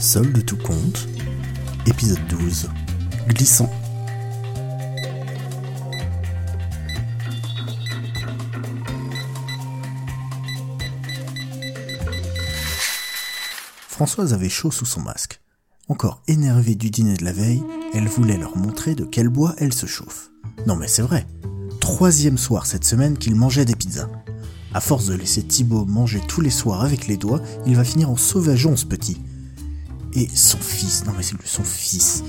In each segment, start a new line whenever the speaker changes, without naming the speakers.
Seul de tout compte, épisode 12, glissant. Françoise avait chaud sous son masque. Encore énervée du dîner de la veille, elle voulait leur montrer de quel bois elle se chauffe. Non mais c'est vrai. Troisième soir cette semaine qu'il mangeait des pizzas. À force de laisser Thibaut manger tous les soirs avec les doigts, il va finir en sauvageon ce petit. Et son fils, non mais c'est son fils.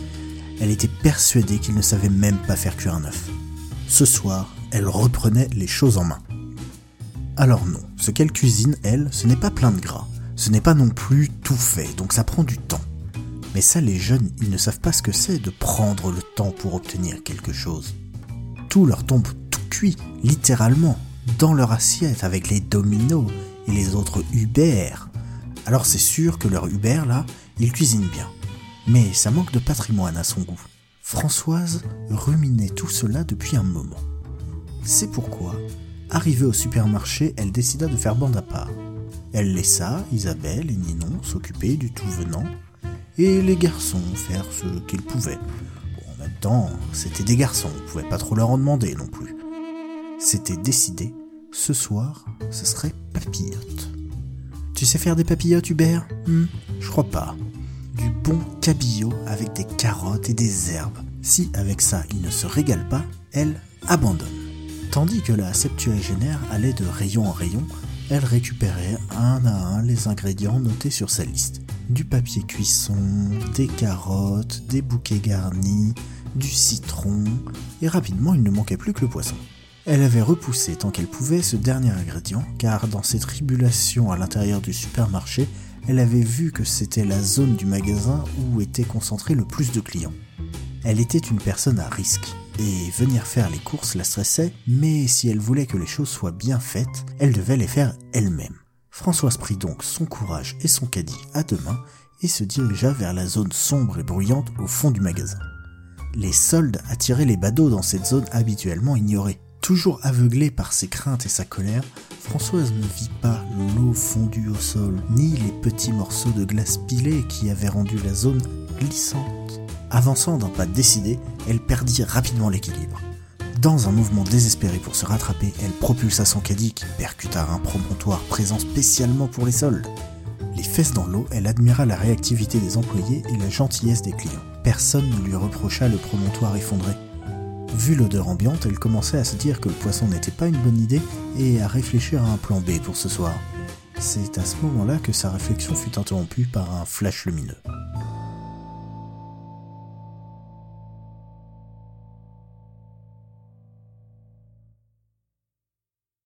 Elle était persuadée qu'il ne savait même pas faire cuire un œuf. Ce soir, elle reprenait les choses en main. Alors non, ce qu'elle cuisine, elle, ce n'est pas plein de gras. Ce n'est pas non plus tout fait, donc ça prend du temps. Mais ça, les jeunes, ils ne savent pas ce que c'est de prendre le temps pour obtenir quelque chose. Tout leur tombe tout cuit, littéralement, dans leur assiette avec les dominos et les autres Uber. Alors c'est sûr que leur Uber, là, il cuisine bien. Mais ça manque de patrimoine à son goût. Françoise ruminait tout cela depuis un moment. C'est pourquoi, arrivée au supermarché, elle décida de faire bande à part. Elle laissa Isabelle et Ninon s'occuper du tout venant, et les garçons faire ce qu'ils pouvaient. en même temps, c'était des garçons, on pouvait pas trop leur en demander non plus. C'était décidé, ce soir, ce serait papillote. Tu sais faire des papillotes, Hubert? Hmm, Je crois pas cabillaud avec des carottes et des herbes. Si avec ça il ne se régale pas, elle abandonne. Tandis que la septuagénaire allait de rayon en rayon, elle récupérait un à un les ingrédients notés sur sa liste. Du papier cuisson, des carottes, des bouquets garnis, du citron, et rapidement il ne manquait plus que le poisson. Elle avait repoussé tant qu'elle pouvait ce dernier ingrédient, car dans ses tribulations à l'intérieur du supermarché, elle avait vu que c'était la zone du magasin où était concentré le plus de clients. Elle était une personne à risque, et venir faire les courses la stressait, mais si elle voulait que les choses soient bien faites, elle devait les faire elle-même. Françoise prit donc son courage et son caddie à deux mains et se dirigea vers la zone sombre et bruyante au fond du magasin. Les soldes attiraient les badauds dans cette zone habituellement ignorée. Toujours aveuglée par ses craintes et sa colère, Françoise ne vit pas l'eau fondue au sol, ni les petits morceaux de glace pilée qui avaient rendu la zone glissante. Avançant d'un pas décidé, elle perdit rapidement l'équilibre. Dans un mouvement désespéré pour se rattraper, elle propulsa son caddie qui percuta un promontoire présent spécialement pour les soldes. Les fesses dans l'eau, elle admira la réactivité des employés et la gentillesse des clients. Personne ne lui reprocha le promontoire effondré. Vu l'odeur ambiante, elle commençait à se dire que le poisson n'était pas une bonne idée et à réfléchir à un plan B pour ce soir. C'est à ce moment-là que sa réflexion fut interrompue par un flash lumineux.